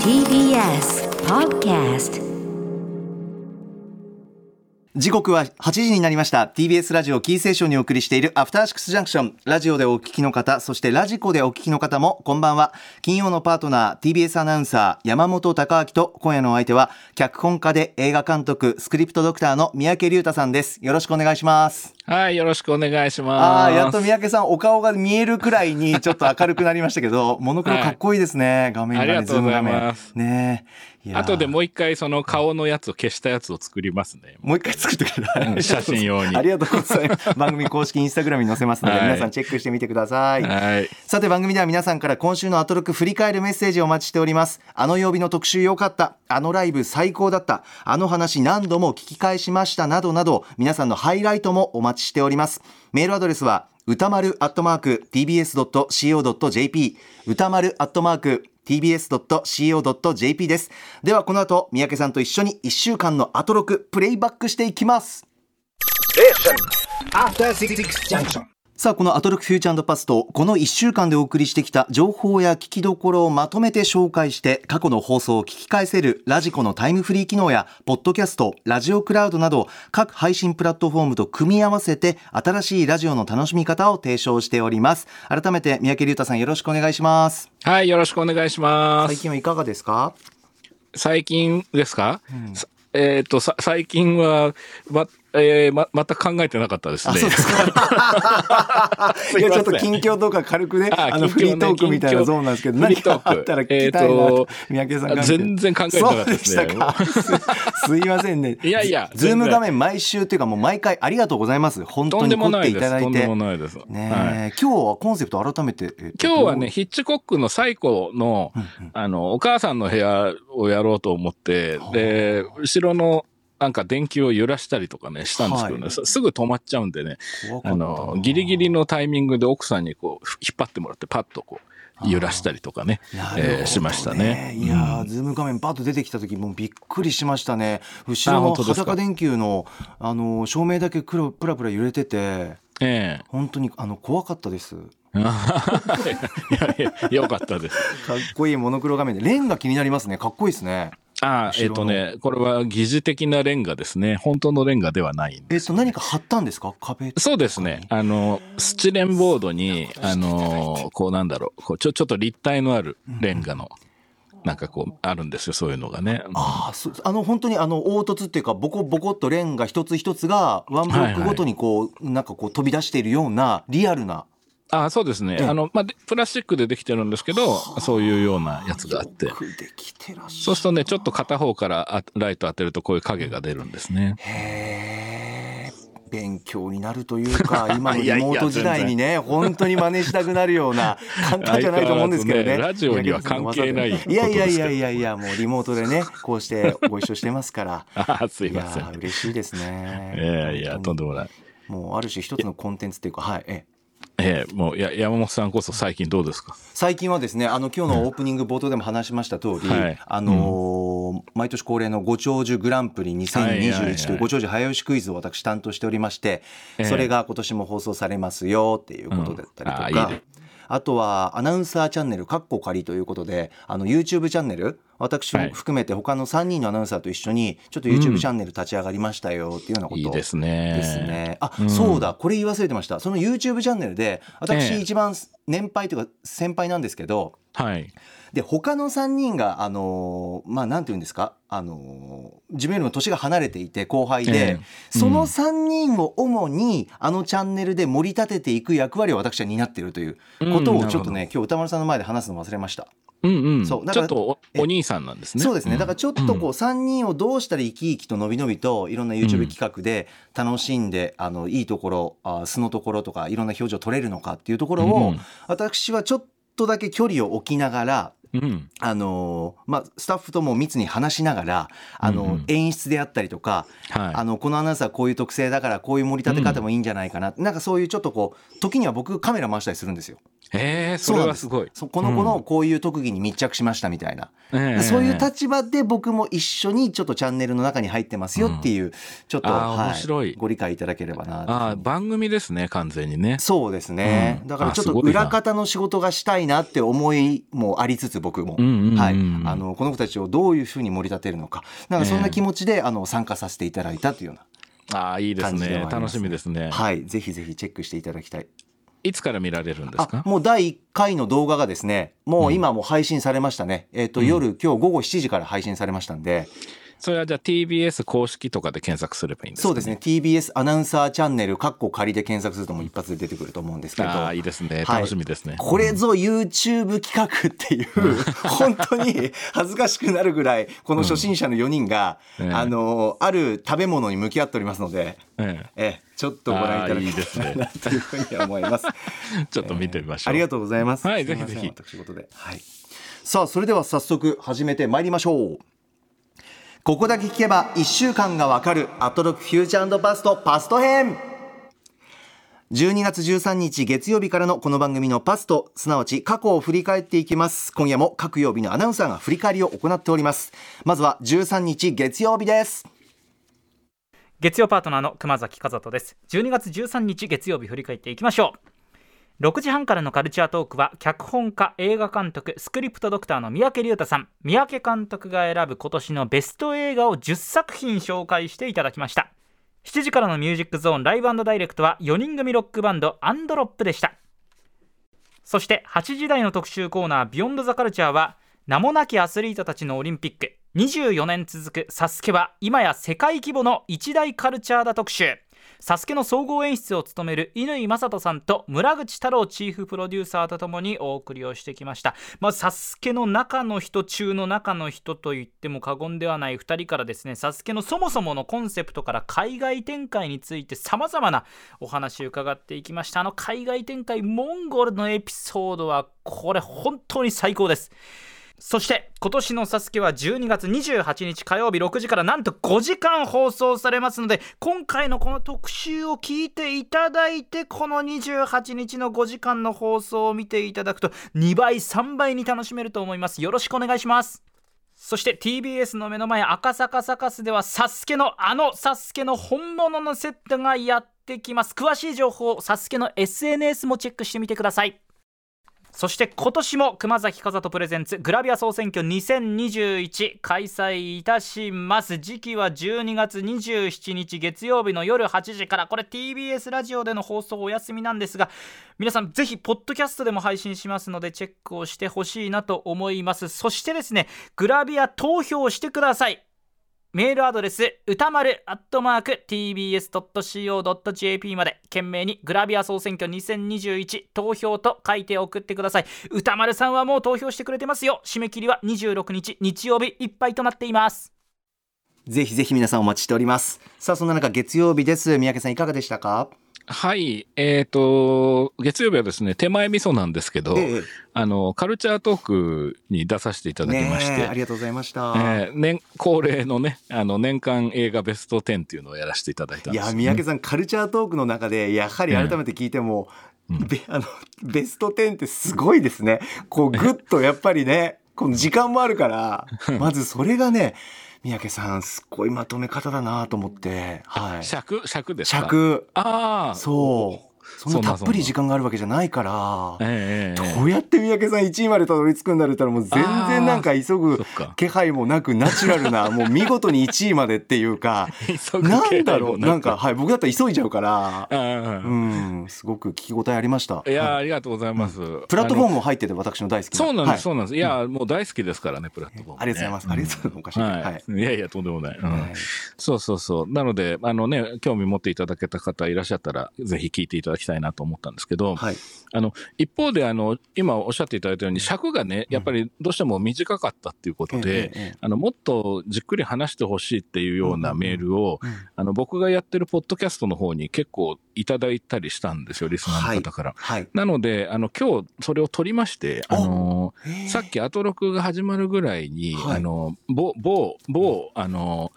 TBS Podcast 時刻は8時になりました。TBS ラジオキーステーションにお送りしているアフターシックスジャンクションラジオでお聞きの方そしてラジコでお聞きの方もこんばんは。金曜のパートナー TBS アナウンサー山本匡晃と今夜のお相手は脚本家で映画監督スクリプトドクターの三宅隆太さんです。よろしくお願いします。はい、よろしくお願いします。ああやっと三宅さんお顔が見えるくらいにちょっと明るくなりましたけどモノクロかっこいいですね、画面がねありがとうございます。ズーム画面ね後でもう一回その顔のやつを消したやつを作りますね。もう一回作ってください？うん写真用にありがとうございます。番組公式インスタグラムに載せますので、はい皆さんチェックしてみてください。はい。さて番組では皆さんから今週のアトロク振り返るメッセージをお待ちしております。あの曜日の特集良かった。あのライブ最高だった。あの話何度も聞き返しましたなどなど、皆さんのハイライトもお待ちしております。メールアドレスは歌丸アットマーク tbs.co.jp 歌丸アットマーク tbs.co.jp です。ではこの後、三宅さんと一緒に1週間のアトロクプレイバックしていきます。After 66 Junction. さあ、このアトロックフューチャーパスト、この1週間でお送りしてきた情報や聞きどころをまとめて紹介して、過去の放送を聞き返せるラジコのタイムフリー機能や、ポッドキャスト、ラジオクラウドなど、各配信プラットフォームと組み合わせて、新しいラジオの楽しみ方を提唱しております。改めて、三宅龍太さんよろしくお願いします。はい、よろしくお願いします。最近はいかがですか？最近ですか、さえっ、と、さ最近は、ま、えーま、また考えてなかったですね。そうですか。いや、ちょっと近況とか軽くね、ああの、フリートークみたいなゾーンなんですけど、何かあったら聞きたいなと。三宅さんが。全然考えてなかったですねすすいませんね。いやいやズズーム画面毎週っていうかもう毎回ありがとうございます。本当とんでに凝っていもないです。ただいて。とんでもないです。ね今日はコンセプト改めて。えっと今日はね、、ヒッチコックの最古の、あの、お母さんの部屋をやろうと思って、で、後ろの、なんか電球を揺らしたりとかね、したんですけどね、はいすすぐ止まっちゃうんでね、あの、ギリギリのタイミングで奥さんにこう、引っ張ってもらって、パッとこう、揺らしたりとかね、なるほどえーしましたね。いやー、ズーム画面バッと出てきた時もうびっくりしましたね。後ろの裸電球の、あの、照明だけ黒プラプラ揺れてて、え本当にあの怖かったです。えいやいや、よかったです。かっこいいモノクロ画面でレンが気になりますね。かっこいいですね。ああ、えっ、後ろのとね、これは疑似的なレンガですね。本当のレンガではないんえっとですよね、何か貼ったんですか？壁。そうですね。あの、スチレンボードに、あの、こうなんだろう、こうちょ、ちょっと立体のあるレンガの、なんかこう、あるんですよ、そういうのがね。ああ、そうあの本当にあの凹凸っていうかボコボコっとレンガ一つ一つがワンブロックごとにこう、なんかこう飛び出しているようなリアルな。あそうですね。ええあの、まあ、でプラスチックでできてるんですけど、そういうようなやつがあっててらっ。そうするとね、ちょっと片方からあライト当てるとこういう影が出るんですね。へえ。勉強になるというか 今のいやいやリモート時代にね本当に真似したくなるような簡単じゃないと思うんですけどねねラジオには関係ないいやいやいやいやいやもうリモートでねこうしてご一緒してますからあ あ、すいいやません。ー嬉しいですね いやいや、とんでもない。もうある種一つのコンテンツっていうかはいええええもうや山本さんこそ最近どうですか？最近はですねあの今日のオープニング冒頭でも話しました通り、はい。あのー毎年恒例のご長寿グランプリはいはいはい2021とい。うご長寿早押しクイズを私担当しておりまして、ええ。それが今年も放送されますよっていうことだったりとか、うん。あとはアナウンサーチャンネル「カッコ仮」ということであの YouTube チャンネル私も含めて他の3人のアナウンサーと一緒にちょっと YouTube チャンネル立ち上がりましたよっていうようなことをいいですね。ですね。あ、うんそうだ、これ言い忘れてました。その YouTube チャンネルで、私ええ一番年配というか先輩なんですけど、はい。で、他の3人が、あのーまあ、なんて言うんですか、あのー自分よりも年が離れていて後輩で、ええその3人を主にあのチャンネルで盛り立てていく役割を私は担っているということうんをちょっとね、今日歌丸さんの前で話すの忘れました。うんうん。そうだからちょっとお兄さんなんですね。そうですね。だからちょっとこううん3人をどうしたら生き生きと伸び伸びといろんな YouTube 企画で楽しんで、あのいいところ、あ素のところとかいろんな表情撮れるのかっていうところを、うん私はちょっとだけ距離を置きながら、うん。あのーまあ、スタッフとも密に話しながら、あのうんうん演出であったりとか、はい。あのこのアナウンサーこういう特性だからこういう盛り立て方もいいんじゃないかな、なんかそういうちょっとこう時には僕カメラ回したりするんですよ。ええそれはすごい。そこの子のこういう特技に密着しましたみたいな、ええ。そういう立場で僕も一緒にちょっとチャンネルの中に入ってますよっていう、ちょっと、あーは面白い。ご理解いただければなとああ、番組ですね、完全にね。そうですね、うん。だからちょっと裏方の仕事がしたいなって思いもありつつ僕も、うんうんうんはい、あのこの子たちをどういうふうに盛り立てるのか。なんかそんな気持ちで、あの参加させていただいたというようああ、いいですね。ります楽しみですね。はい。ぜひぜひチェックしていただきたいいつから見られるんですあかもう第1回の動画がですねもう今もう配信されましたね、えっ、と、夜今日午後7時から配信されましたんで。それはじゃあ TBS 公式とかで検索すればいいんですか、そうですね。TBS アナウンサーチャンネルかっこ仮で検索するともう一発で出てくると思うんですけど。ああ、いいですね。はい。楽しみですね。これぞ YouTube 企画っていう、本当に恥ずかしくなるぐらい、この初心者の4人が、うん。ええ。あの、ある食べ物に向き合っておりますので、え。ええ、ちょっとご覧いただきですねたいなというふうに思います。え ちょっと見てみましょう。ありがとうございます。はいぜひぜひ私事で。はい。さあ、それでは早速始めてまいりましょう。ここだけ聞けば1週間がわかるアトロックフューチャーパストパスト編12月13日月曜日からのこの番組のパストすなわち過去を振り返っていきます今夜も各曜日のアナウンサーが振り返りを行っておりますまずは13日月曜日です月曜パートナーの熊崎和人です。12月13日月曜日振り返っていきましょう。6時半からのカルチャートークは脚本家映画監督スクリプトドクターの三宅龍太さん。三宅監督が選ぶ今年のベスト映画を10作品紹介していただきました。7時からのミュージックゾーンライブダイレクトは4人組ロックバンドアンドロップでした。そして8時台の特集コーナービヨンドザカルチャーは名もなきアスリートたちのオリンピック。24年続くサスケは今や世界規模の一大カルチャーだ特集。サスケの総合演出を務める乾正人さんと村口太郎チーフプロデューサーとともにお送りをしてきました。まあサスケの中の人中の中の人と言っても過言ではない2人からですねサスケのそもそものコンセプトから海外展開についてさまざまなお話を伺っていきました。あの海外展開モンゴルのエピソードはこれ本当に最高です。そして今年のサスケは12月28日火曜日6時からなんと5時間放送されますので今回のこの特集を聞いていただいてこの28日の5時間の放送を見ていただくと2倍3倍に楽しめると思います。よろしくお願いします。そして TBS の目の前赤坂サカスではサスケのあのサスケの本物のセットがやってきます。詳しい情報をサスケの SNS もチェックしてみてください。そして今年も熊崎和人プレゼンツグラビア総選挙2021開催いたします。時期は12月27日月曜日の夜8時から。これ TBS ラジオでの放送お休みなんですが皆さんぜひポッドキャストでも配信しますのでチェックをしてほしいなと思います。そしてですねグラビア投票してください。メールアドレス歌丸アットマーク tbs.co.jp まで。懸命にグラビア総選挙2021投票と書いて送ってください。歌丸さんはもう投票してくれてますよ。締め切りは26日日曜日いっぱいとなっています。ぜひぜひ皆さんお待ちしております。さあそんな中月曜日です。三宅さんいかがでしたか？はい。えっ、と、月曜日はですね、手前味噌なんですけど、ええ。あの、カルチャートークに出させていただきまして、ありがとうございました、えー年恒例のね、あの、年間映画ベスト10っていうのをやらせていただいたんいですよ、ね。や三宅さんカルチャートークの中でやはり改めて聞いても、べあのベスト10ってすごいですね。こうぐっとやっぱりねこの時間もあるから まずそれがね三宅さんすっごいまとめ方だなと思って、はい、尺尺ですか？尺。ああ。そうそんなたっぷり時間があるわけじゃないからええええどうやって三宅さん1位までたどり着くんだろうったらもう全然なんか急ぐ気配もなくナチュラルな もう見事に1位までっていうかなんだろう？なんかはい僕だったら急いじゃうからうんすごく聞き応えありました。いや、はい。ありがとうございます。プラットフォームムも入ってて私の大好きなそうなんです、はい。そうなんです。いや、もう大好きですからね、プラットフォーム、ね。ありがとうございます。ありがとうございます。おかしいはい、はい。い。やいや、とんでもない。うん。はい。そうそうそう。なので、あのね、興味持っていただけた方いらっしゃったら、ぜひ聞いていただきたいなと思ったんですけど、はい。あの、一方で、あの、今おっしゃっていただいたように、尺がね、やっぱりどうしても短かったっていうことで、ええええあの、もっとじっくり話してほしいっていうようなメールを、うん。あの、僕がやってるポッドキャストの方に結構いただいたりしたんですよ、リスナーの方から。はい。なので、あの、今日それを取りまして、あの、さっきアトロクが始まるぐらいに、はい。あの、某、某、某、あの、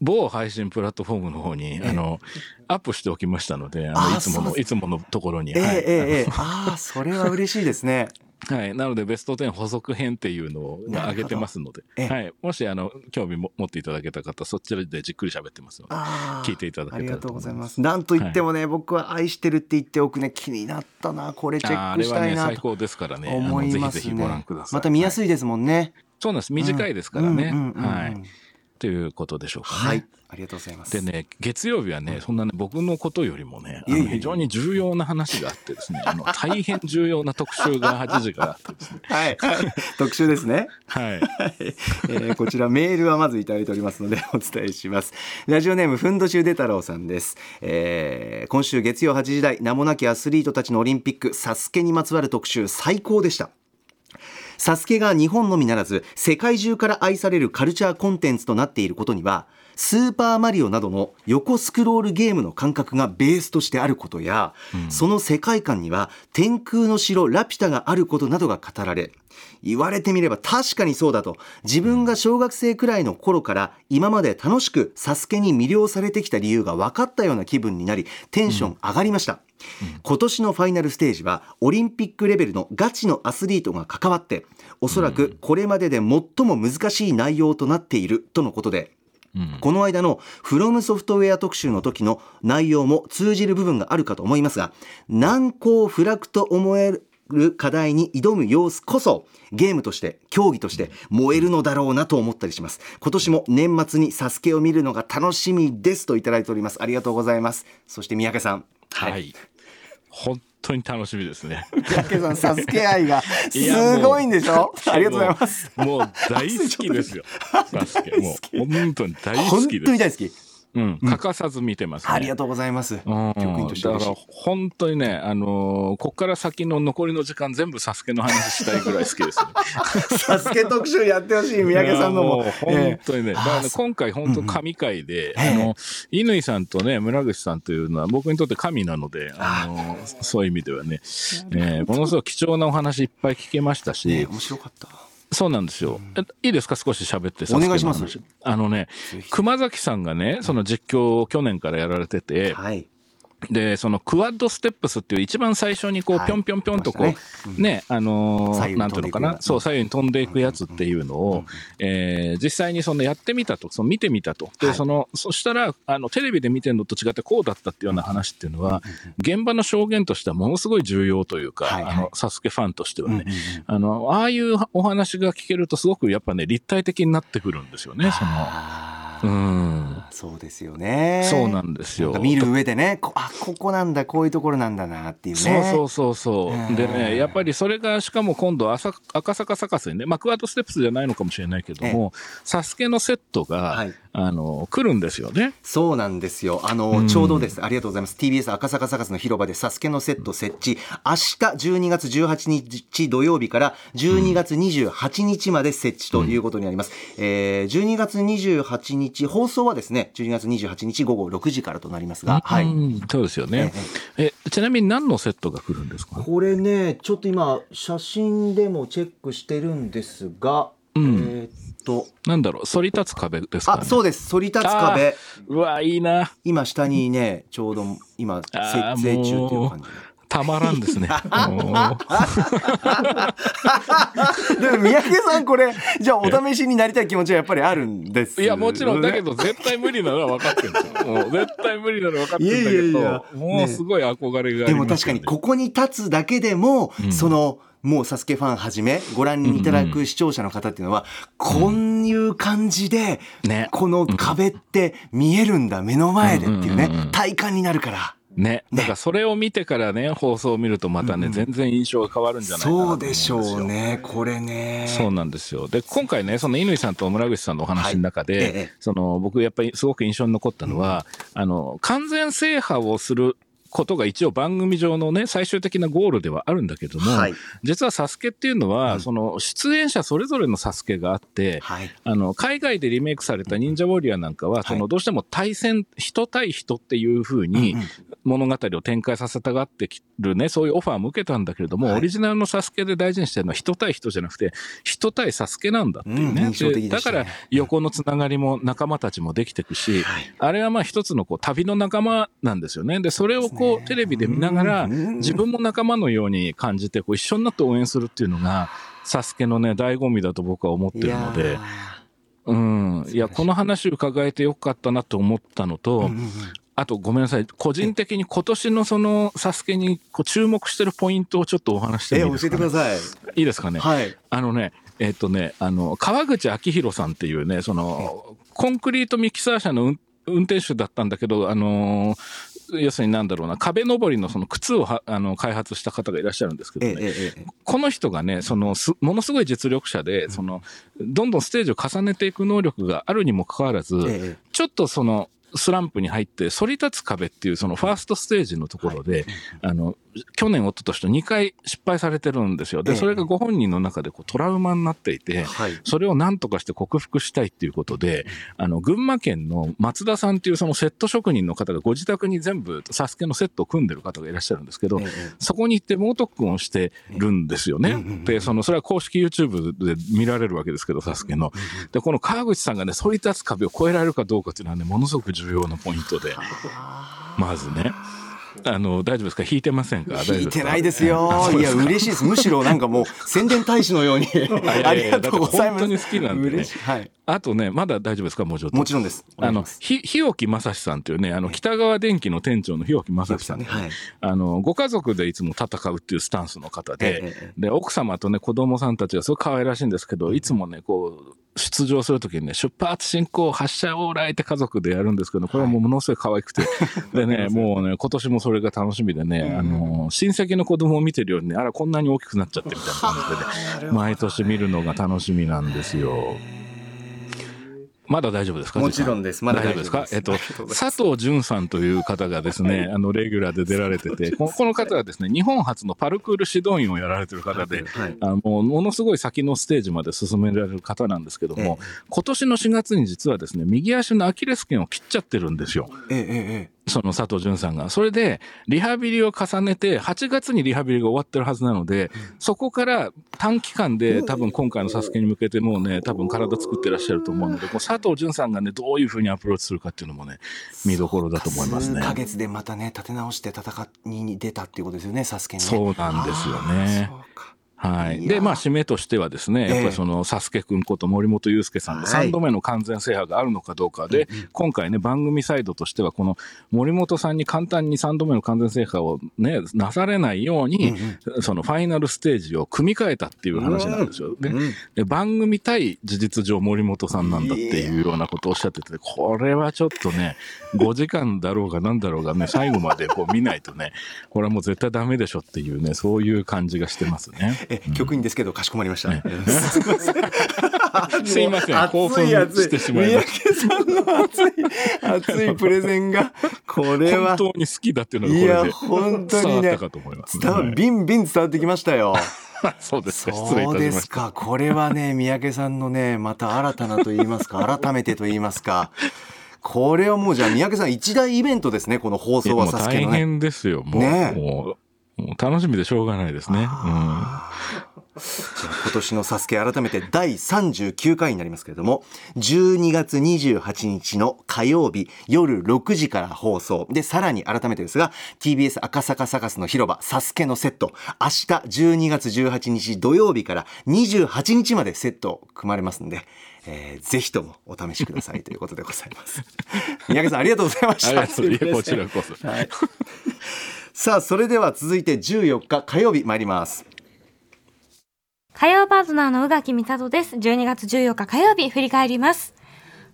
某配信プラットフォームの方に、あの、アップしておきましたので、あのいつもの、いつものところに。ええはいええええああ、それは嬉しいですね。はい。なので、ベスト10補足編っていうのを上げてますので、ええはい。もし、あの、興味も持っていただけた方、そちらでじっくり喋ってますので、聞いていただけたらありがとうございます。なんといってもね、僕は愛してるって言っておくね、気になったな、これチェックあーあれはね、したいなと最高ですからね、あ思のいますね。ぜひぜひご覧ください。また見やい。すいですもんね。そうなんです。短いですからね。はい。ということでしょうかね。はい。ありがとうございます。でね、月曜日はね、そんなね、僕のことよりもね、あの非常に重要な話があってですね、あの、大変重要な特集が8時からあってですね。はい。特集ですね。はい。えーこちらメールはまずいただいておりますのでお伝えしますラジオネームふんどしゅうで太郎さんです、えー今週月曜8時台名もなきアスリートたちのオリンピックサスケにまつわる特集最高でしたサスケが日本のみならず世界中から愛されるカルチャーコンテンツとなっていることにはスーパーマリオなどの横スクロールゲームの感覚がベースとしてあることや、その世界観には天空の城ラピュタがあることなどが語られ言われてみれば確かにそうだと自分が小学生くらいの頃から今まで楽しくサスケに魅了されてきた理由が分かったような気分になりテンション上がりました、今年のファイナルステージはオリンピックレベルのガチのアスリートが関わっておそらくこれまでで最も難しい内容となっているとのことでうん。この間のフロムソフトウェア特集の時の内容も通じる部分があるかと思いますが難攻不落と思える課題に挑む様子こそゲームとして競技として燃えるのだろうなと思ったりします。今年も年末にサスケを見るのが楽しみですといただいております。ありがとうございます。そして三宅さん。はい。本当に楽しみですね。三宅さんサスケ愛がすごいんでしょ？ありがとうございますもう大好きですよ。サスケ。もう本当に大好本きです。当に大好きうん。欠かさず見てますね。ありがとうございます。うん。局員としてだから本当にね、あのーこっから先の残りの時間全部サスケの話したいぐらい好きですね。サスケ特集やってほしい三宅さんのも。いやう本当にね、ええだからね今回本当神回で、うんうんあの、乾さんとね、村口さんというのは僕にとって神なので、あのそういう意味ではね、えーものすごく貴重なお話いっぱい聞けましたし、ね面白かったそうなんですよ。えいいですか？少し喋って。お願いします。あのね熊崎さんがね、その実況を去年からやられてて、はいで、そのクワッドステップスっていう一番最初にこう、はい。ぴょんぴょんぴょんとこう、ね、あのなんていうのかな、そう、左右に飛んでいくやつっていうのを、えー実際にそのやってみたと、その見てみたと。で、はい。その、そしたら、あの、テレビで見てるのと違ってこうだったっていうような話っていうのは、現場の証言としてはものすごい重要というか、はいはい。あの、サスケファンとしてはね、あの、ああいうお話が聞けるとすごくやっぱね、立体的になってくるんですよね、その。うん。そうですよね。そうなんですよ。見る上でねこあここなんだこういうところなんだなっていうそうねそうそうそう。うん。でね、やっぱりそれが、しかも今度赤、赤坂サカスにね、まあ、クワッドステップスじゃないのかもしれないけども、サスケのセットが、はいあの、来るんですよね。そうなんですよ。あの、うん。ちょうどです。ありがとうございます。TBS 赤坂サカスの広場でサスケのセット設置。明日12月18日土曜日から12月28日まで設置ということになります、えー12月28日放送はですね12月28日午後6時からとなりますが、はい。うんそうですよね。え、ちなみに何のセットが来るんですか？これねちょっと今写真でもチェックしてるんですが、うん。えーっと。なんだろう、反り立つ壁ですか、ね、あそうです。反り立つ壁。うわ、いいな。今下にねちょうど今設あー営中っていう感じ。たまらんですね。もでも三宅さんこれじゃあお試しになりたい気持ちはやっぱりあるんですういや、もちろん、だけど、絶対無理なのは分かってるんですよ。もう、絶対無理なのは分かってるんだけど、もうすごい憧れがあでりますよね、も確かにここに立つだけでも、うん。そのもうサスケファンはじめご覧いただく視聴者の方っていうのは、こういう感じで、ね。この壁って見えるんだ目の前でっていうね、うんうんうんうん体感になるから。ね。だからそれを見てからね、放送を見るとまたね、うんうん全然印象が変わるんじゃないかなと思そううんでしょう。ねこれね。そうなんですよ。で、今回ね、その乾さんと村口さんのお話の中で、はいええその僕やっぱりすごく印象に残ったのは、あの、完全制覇をすることが一応番組上のね、最終的なゴールではあるんだけども、はい。実はサスケっていうのは、その出演者それぞれのサスケがあって、はい。あの、海外でリメイクされた忍者ウォリアーなんかは、その、どうしても対戦、人対人っていう風にうんうん。物語を展開させたがってきるね、そういうオファーも受けたんだけれども、はい。オリジナルのサスケで大事にしてるのは人対人じゃなくて、人対サスケなんだっていううんね。印象的でだから横のつながりも仲間たちもできていくし、はい。あれはまあ一つのこう旅の仲間なんですよね。で、それをこうテレビで見ながら、うん自分も仲間のように感じて、こう一緒になって応援するっていうのが、サスケのね、醍醐味だと僕は思ってるのでうん。いや、この話伺えてよかったなと思ったのと、あとごめんなさい。個人的に今年のそのサスケにこう注目してるポイントをちょっとお話ししてもいいですか、ね、てください。いいですかね？はい。あのね、えっ、とね、あの、川口明宏さんっていうね、その、コンクリートミキサー車の運運転手だったんだけど、あのー要するになんだろうな、壁登りのその靴をはあの開発した方がいらっしゃるんですけどね、えええええこの人がね、そのす、ものすごい実力者で、その、どんどんステージを重ねていく能力があるにもかかわらず、ちょっとその、スランプに入って、反り立つ壁っていうそのファーストステージのところで、あの、去年、一昨年と2回失敗されてるんですよ。で、ええそれがご本人の中でこうトラウマになっていて、はい。それを何とかして克服したいっていうことで、あの、群馬県の松田さんっていうそのセット職人の方がご自宅に全部サスケのセットを組んでる方がいらっしゃるんですけどえ、え。そこに行って猛特訓をしてるんですよね。で、その、それは公式 YouTube で見られるわけですけど、サスケの。で、この川口さんがね、反り立つ壁を越えられるかどうかっていうのはね、ものすごく重要なポイントで、まずね。あの、大丈夫ですか？弾いてませんか？聞いてないですあよ。いや、嬉しいです。むしろなんかもう宣伝大使のように。ありがとうございます。本当に好きなんでね。はい。あとね、まだ大丈夫ですか？もうちょっと。もちろんです。あの、ひ、日置正史さんっていうね、あの、北川電機の店長の日置正史さん、ね。はい。あの、ご家族でいつも戦うっていうスタンスの方で、ええええで、奥様とね、子供さんたちがすごい可愛らしいんですけど、いつもね、こう、出場するときにね、出発進行、発車往来って家族でやるんですけど、これはもうものすごい可愛くて。でね、もうね、今年もそれが楽しみでね、あの、親戚の子供を見てるようにね、あら、こんなに大きくなっちゃってみたいな感じでね、毎年見るのが楽しみなんですよ。まだ大丈夫ですか？もちろんです。まだ大丈夫です。か？えっと佐藤淳さんという方がですね、あの、レギュラーで出られてて、ここの方はですね、日本初のパルクール指導員をやられてる方で、はい。あのものすごい先のステージまで進められる方なんですけども、え今年の4月に実はですね、右足のアキレス腱を切っちゃってるんですよ。ええええその佐藤淳さんが。それで、リハビリを重ねて、8月にリハビリが終わってるはずなので、そこから短期間で多分今回のサスケに向けてもうね、多分体作ってらっしゃると思うので、こう佐藤淳さんがね、どういうふうにアプローチするかっていうのもね、見どころだと思いますね。数。ヶ月でまたね立て直して戦いに出たっていうことですよねサスケにね。そうなんですよねはい。で、まあ、締めとしてはですね、やっぱええりその、サスケくんこと森本裕介さんのはい3度目の完全制覇があるのかどうかで、今回ね、番組サイドとしては、この森本さんに簡単に3度目の完全制覇をね、なされないように、そのファイナルステージを組み替えたっていう話なんですよ。でうんで番組対事実上森本さんなんだっていうようなことをおっしゃってて、これはちょっとね、5時間だろうが何だろうがね、最後までこう見ないとね、これはもう絶対ダメでしょっていうね、そういう感じがしてますね。え局員ですけどかしこまりました、ねすいませんすいません。熱い熱いしてしまいまし三宅さんの熱い熱いプレゼンがこれは。本当に好きだっていうのがいや本当にね伝わったかと思います、伝わビンビン伝わってきましたよ。はいそうですか。失礼いそうでたしますした。かこれはね三宅さんのねまた新たなと言いますか改めてと言いますか。これはもうじゃあ三宅さん一大イベントですねこの放送はいやもう大サスケのね変ですよ。もう,、ね。えもうもう楽しみでしょうがないですね、うん。今年のサスケ改めて第39回になりますけれども12月28日の火曜日夜6時から放送。でさらに改めてですが TBS 赤坂サカスの広場サスケのセット。明日12月18日土曜日から28日までセット組まれますんで、えーぜひともお試しください。ということでございます。三宅さんありがとうございました。ありがとういやこちらこそ、はい、さあそれでは続いて14日火曜日参ります火曜パートナーの宇垣美里です。12月14日火曜日振り返ります。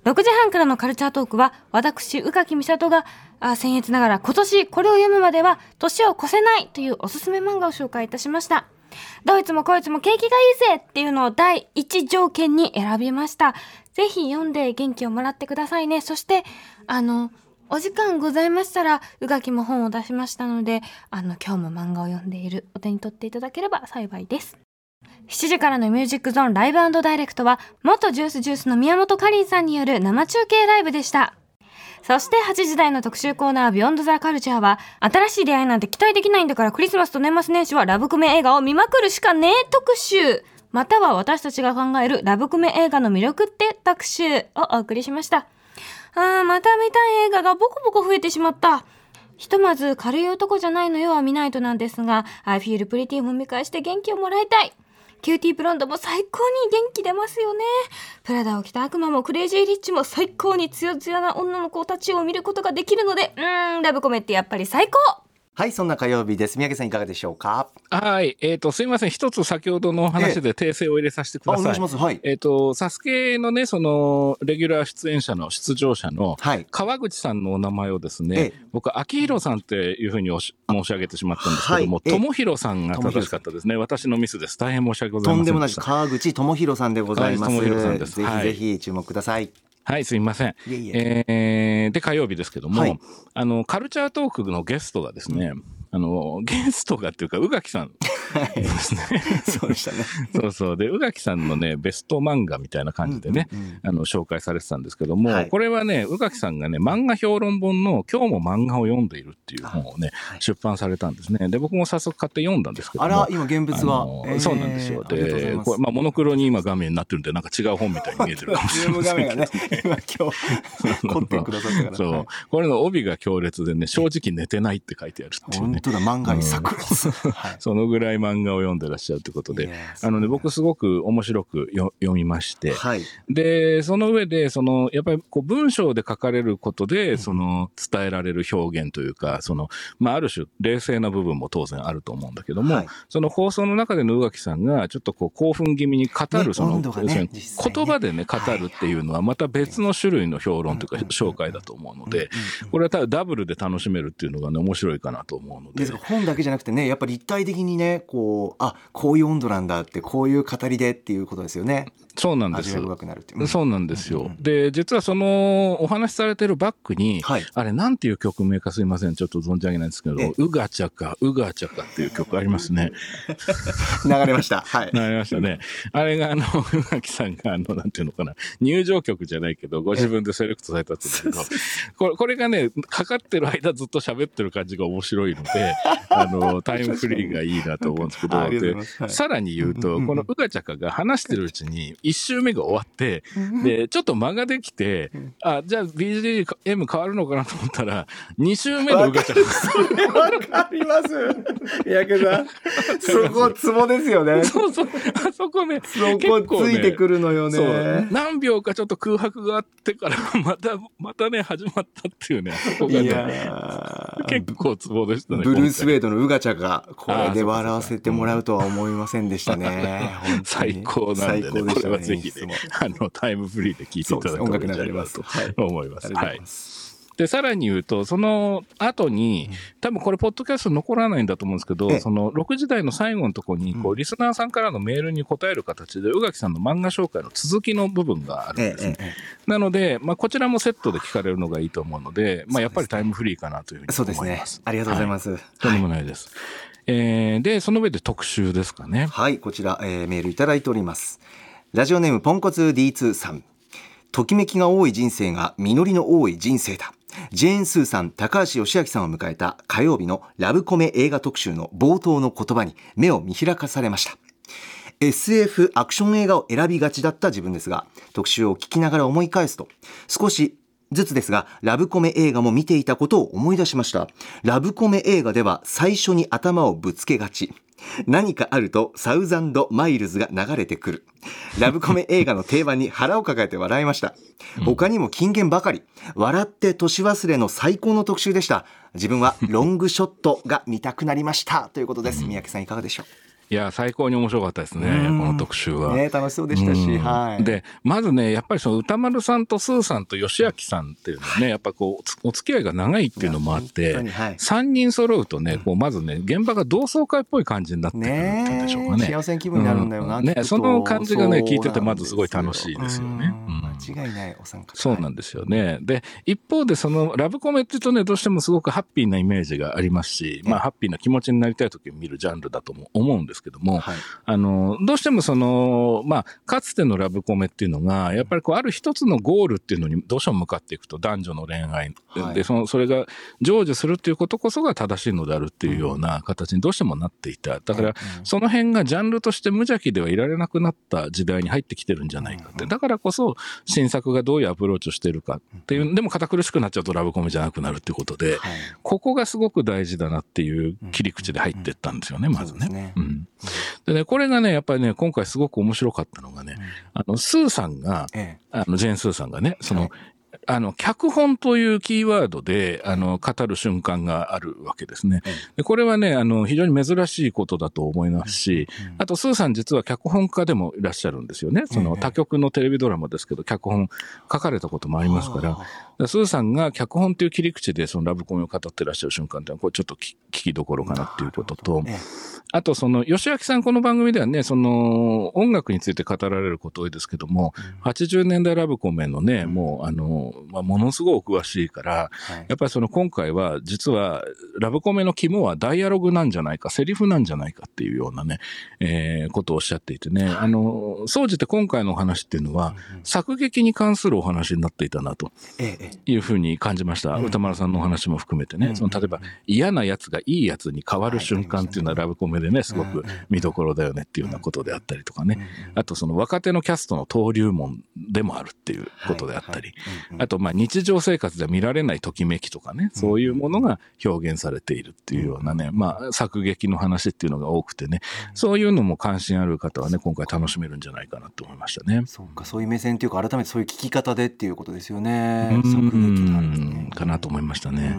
6時半からのカルチャートークは、私、宇垣美里が、あ僭越ながら今年これを読むまでは、年を越せないというおすすめ漫画を紹介いたしました。どいつもこいつも景気がいいぜっていうのを第一条件に選びました。ぜひ読んで元気をもらってくださいね。そして、あの、お時間ございましたら、うがきも本を出しましたので、あの、今日も漫画を読んでいるお手に取っていただければ幸いです。7時からのミュージックゾーンライブダイレクトは、元ジュースジュースの宮本かりんさんによる生中継ライブでした。そして8時台の特集コーナービヨンドザカルチャーは、新しい出会いなんて期待できないんだからクリスマスと年末年始はラブコメ映画を見まくるしかねえ特集または私たちが考えるラブコメ映画の魅力って特集をお送りしました。ああ、また見たい映画がボコボコ増えてしまった。ひとまず軽い男じゃないのよは見ないとなんですが、I feel pretty も見返して元気をもらいたい。キューティーブロンドも最高に元気出ますよね。プラダを着た悪魔もクレイジーリッチも最高にツヤツヤな女の子たちを見ることができるので、うーん、ラブコメってやっぱり最高はい、そんな火曜日です。三宅さんいかがでしょうか？はい。えっ、と、すいません。一つ先ほどの話で訂正を入れさせてくあ、ださい。お願いします。はい。えっ、と、サスケのね、その、レギュラー出演者の出場者の、はい。川口さんのお名前をですえねえ、僕、秋広さんっていうふうに申し上げてしまったんですけども、はいええ友広さんが正しかったですね。私のミスです。大変申し訳ございとんでもない。川口智弘さんでございます。智弘さんですぜひはいぜひ注目ください。はい、すいません。いえいえ。えーで、火曜日ですけども、はいあの、カルチャートークのゲストがですね、あの、ゲストがっていうか、宇垣さんですね。そうでしたね。そうそう。で、宇垣さんのね、ベスト漫画みたいな感じでね、うんうんうんあの、紹介されてたんですけども、はいこれはね、宇垣さんがね、漫画評論本の今日も漫画を読んでいるっていう本をね、はい出版されたんですね。で、僕も早速買って読んだんですけども。あら、今現物があの。えーそうなんですよ。で、これ、まあ、モノクロに今画面になってるんで、なんか違う本みたいに見えてるかもしれませんけど ム画面がね、今今日、凝ってくださったから。そう、はいこれの帯が強烈でね、正直寝てないって書いてあるっていうね。本当だ、漫画に炸裂。はい。そのぐらい漫画を読んでらっしゃるということで。あのね、僕すごく面白くよ読みまして、はい。で、その上で、その、やっぱりこう文章で書かれることで、その伝えられる表現というか、その、まあ、ある種冷静な部分も当然あると思うんだけども、はい。その放送の中での宇垣さんがちょっとこう興奮気味に語ねる、その、ねね。言葉でね、語るっていうのはまた別の種類の評論とい。うか、紹介だと思うので、これはただダブルで楽しめるっていうのがね、面白いかなと思うので。です。から本だけじゃなくてねやっぱり立体的にねこうあこういう温度なんだってこういう語りでっていうことですよね。そうなんです。味わい深くなるっていう、そうなんですよ。うんうんで、実はその、お話しされてるバックに、はい。あれ、なんていう曲名かすいません。ちょっと存じ上げないんですけどええ、うがちゃか、うがちゃかっていう曲ありますね。流れました。はい。なりましたね。あれが、あの、宇垣さんが、あの、なんていうのかな、入場曲じゃないけど、ご自分でセレクトされたって言うんだけど、これ、これがね、かかってる間ずっと喋ってる感じが面白いので、あの、タイムフリーがいいなと思うんですけど、はい。さらに言うと、このうがちゃかが話してるうちに、一周目が終わって、で、ちょっと間ができて、あ、じゃあ BGM 変わるのかなと思ったら、2周目のうがちゃかわかります。三宅さん。そこツボですよね。そうそう、あそこね、そこ結構ねついてくるのよね。何秒かちょっと空白があってから またまたね始まったっていうねあそこがいね結構ツボでしたねブルース・ウ今ェイドのウガチャがこれで笑わせてもらうとは思いませんでしたね。最高なんでねこれ最高でしたはぜひねあのタイムフリーで聞いていただいたらいいんじゃないかなと。思います。はい。います。でさらに言うとその後に多分これポッドキャスト残らないんだと思うんですけどええその6時台の最後のところにこううリスナーさんからのメールに答える形で宇垣さんの漫画紹介の続きの部分があるんですねなので、まあ、こちらもセットで聞かれるのがいいと思うので、まあ、やっぱりタイムフリーかなというふうにそうですね思います。。ありがとうございはます。とんでもないです。えーで、その上で特集ですかね。はい、こちら、えーメールいただいております。ラジオネームポンコツ D2 さん。ときめきが多い人生が実りの多い人生だ。ジェーン・スーさん、高橋義明さんを迎えた火曜日のラブコメ映画特集の冒頭の言葉に目を見開かされました。SF アクション映画を選びがちだった自分ですが、特集を聞きながら思い返すと、少しずつですが、ラブコメ映画も見ていたことを思い出しました。ラブコメ映画では最初に頭をぶつけがち。何かあるとサウザンドマイルズが流れてくる。ラブコメ映画の定番に腹を抱えて笑いました。他にも金言ばかり。笑って年忘れの最高の特集でした。自分はロングショットが見たくなりました。ということです。三宅さんいかがでしょいや、最高に面白かったですね、うんこの特集は。うね楽しそうでしたし、うんはい。で、まずね、やっぱりその歌丸さんとスーさんと吉明さんっていうのはね、やっぱこう、お付き合いが長いっていうのもあってはい、三、人揃うとね、こう、まずね、現場が同窓会っぽい感じになってくるんでしょうかね。幸せな気分になるんだよな、うんね、その感じがね、聞いててまずすごい楽しいですよね。間違いないお三方。そうなんですよね。で、一方でそのラブコメっていうとね、どうしてもすごくハッピーなイメージがありますし、まあハッピーな気持ちになりたい時に見るジャンルだとも思うんですけども、はい。あの、どうしてもその、まあ、かつてのラブコメっていうのが、やっぱりこう、ある一つのゴールっていうのにどうしても向かっていくと、男女の恋愛。はいで、その、それが成就するっていうことこそが正しいのであるっていうような形にどうしてもなっていた。だから、その辺がジャンルとして無邪気ではいられなくなった時代に入ってきてるんじゃないかって。だからこそ、新作がどういうアプローチをしてるかっていう、でも堅苦しくなっちゃうとラブコメじゃなくなるっていうことで、はい。ここがすごく大事だなっていう切り口で入ってったんですよね、まずね。ねうん。でね、これがね、やっぱりね、今回すごく面白かったのがね、あの、スーさんが、えあの、ジェーン・スーさんがね、その、はい。あの、脚本というキーワードで、あの、語る瞬間があるわけですね。でこれはね、あの、非常に珍しいことだと思いますし、あと、スーさん実は脚本家でもいらっしゃるんですよね。その、ええ。他局のテレビドラマですけど、脚本書かれたこともありますから、でスーさんが脚本という切り口でそのラブコメを語ってらっしゃる瞬間っていうのは、これちょっと聞聞きどころかなっていうことと、えあとその、吉明さんこの番組ではね、その、音楽について語られること多いですけども、80年代ラブコメのね、もうあの、まあ、ものすごいお詳しいから、はい。やっぱりその今回は実はラブコメの肝はダイアログなんじゃないか、セリフなんじゃないかっていうようなね、えーことをおっしゃっていてね、あの、総じて今回のお話っていうのは、作劇に関するお話になっていたなと。えええいうふうに感じました。歌丸さんのお話も含めてね、うん。その例えば嫌なやつがいいやつに変わる瞬間っていうのはラブコメでね、すごく見どころだよねっていうようなことであったりとかね、あとその若手のキャストの登竜門でもあるっていうことであったり、あとまあ日常生活では見られないときめきとかね、そういうものが表現されているっていうようなね、まあ作劇の話っていうのが多くてね、そういうのも関心ある方はね、今回楽しめるんじゃないかなと思いましたね。そうかそういう目線っていうか改めてそういう聞き方でっていうことですよね。う作劇なんですん。ねかなと思いましたね。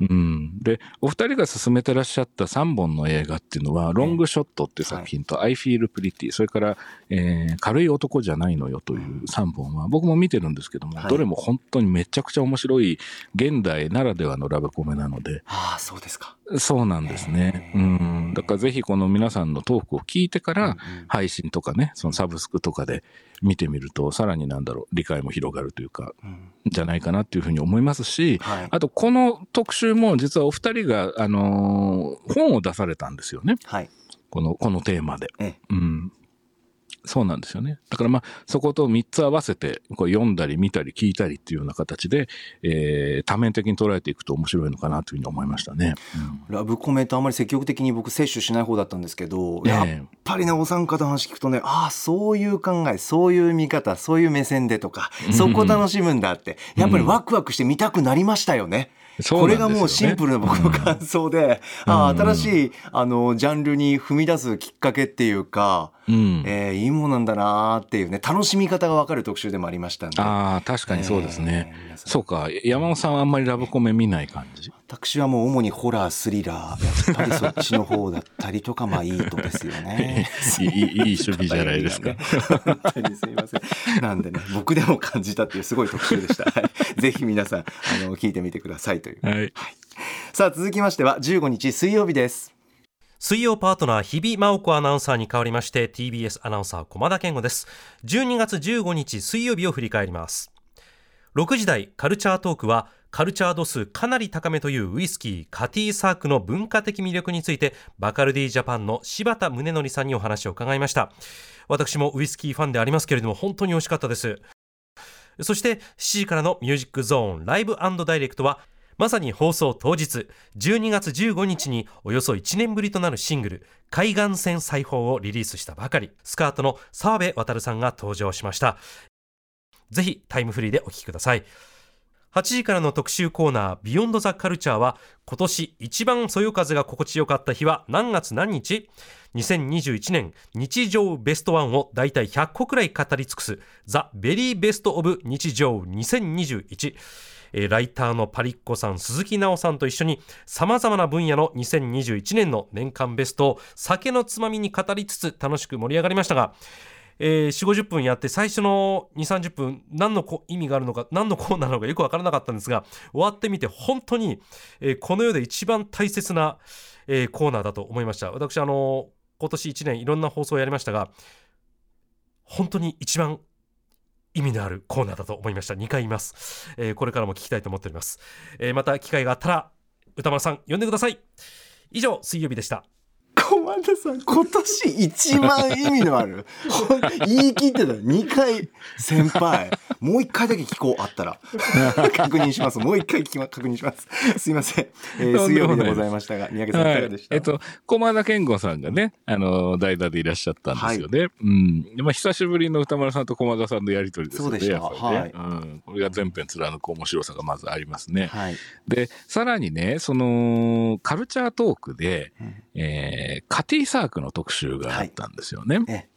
うん。うん、でお二人が進めてらっしゃった3本の映画っていうのは「ロングショット」っていう作品と「I Feel Pretty」それから、えー軽い男じゃないのよ」という3本は僕も見てるんですけども、はい。どれも本当にめちゃくちゃ面白い現代ならではのラブコメなので。ああそうですか。そうなんですね。へうーん、だからぜひこの皆さんのトークを聞いてから、配信とかねそのサブスクとかで見てみるとさらになんだろう理解も広がるというかうん。じゃないかなっていうふうに思いますし、はい。あと、この特集も実はお二人が、あのー本を出されたんですよね。はいこの、このテーマで。ええうん。そうなんですよね。だからまあ、そこと3つ合わせて、こう読んだり見たり聞いたりっていうような形で、えー多面的に捉えていくと面白いのかなというふうに思いましたね。ラブコメってあんまり積極的に僕摂取しない方だったんですけど、ええやっぱりねお三方の話聞くとねああそういう考えそういう見方そういう目線でとかそこ楽しむんだってやっぱりワクワクして見たくなりましたよね。うなんですよね。がもうシンプルな僕の感想で、ああうん。新しいあのジャンルに踏み出すきっかけっていうか、うん。えーいいものなんだなーっていうね楽しみ方が分かる特集でもありましたんでああ、確かにそうですね。えーそうか。山本さんはあんまりラブコメ見ない感じ。私はもう主にホラースリラーやっぱりそっちの方だったりとかまあいいとですよね。いい、いいいい趣味じゃないですか。本当にすみません。なんでね僕でも感じたっていうすごい特集でした。はい、ぜひ皆さんあの聞いてみてくださいという。はい。さあ続きましては15日水曜日です。水曜パートナー日比真央子アナウンサーに代わりまして TBS アナウンサー駒田健吾です。12月15日水曜日を振り返ります。6時台カルチャートークはカルチャー度数かなり高めというウイスキーカティーサークの文化的魅力についてバカルディジャパンの柴田宗則さんにお話を伺いました。私もウイスキーファンでありますけれども本当に美味しかったです。そして7時からのミュージックゾーンライブダイレクトはまさに放送当日12月15日におよそ1年ぶりとなるシングル「海岸線裁縫」をリリースしたばかり。スカートの澤部渉さんが登場しました。ぜひタイムフリーでお聴きください。8時からの特集コーナー「 Beyond the Culture は今年一番そよ風が心地よかった日は何月何日？2021年日常ベストワンをだいたい100個くらい語り尽くす The Very Best of 日常2021えーライターのパリッコさん鈴木奈緒さんと一緒にさまざまな分野の2021年の年間ベストを酒のつまみに語りつつ楽しく盛り上がりましたが、えー、4 5 0分やって最初の2 3 0分何の意味があるのか何のコーナーなのかよく分からなかったんですが終わってみて本当に、えーこの世で一番大切な、えーコーナーだと思いました。私あの今年1年いろんな放送をやりましたが本当に一番意味のあるコーナーだと思いました。2回います、えーこれからも聞きたいと思っております、えーまた機会があったら歌丸さん呼んでください。以上水曜日でした。駒田さん今年一番意味のある 言い切ってた2回先輩。もう1回だけ聞こうあったら。確認します。もう1回聞きま確認します。すいません、えー水曜日でございましたが三宅さんいかがでした、えっと、駒田健吾さんがね、あの、代打でいらっしゃったんですよね。うん。でまあ、久しぶりの歌丸さんと駒田さんのやりとりですよね。そうでした。はい。うん。これが全編貫く面白さがまずありますね。はい。で、さらにね、その、カルチャートークで、えーカティサークの特集があったんですよね。ええ。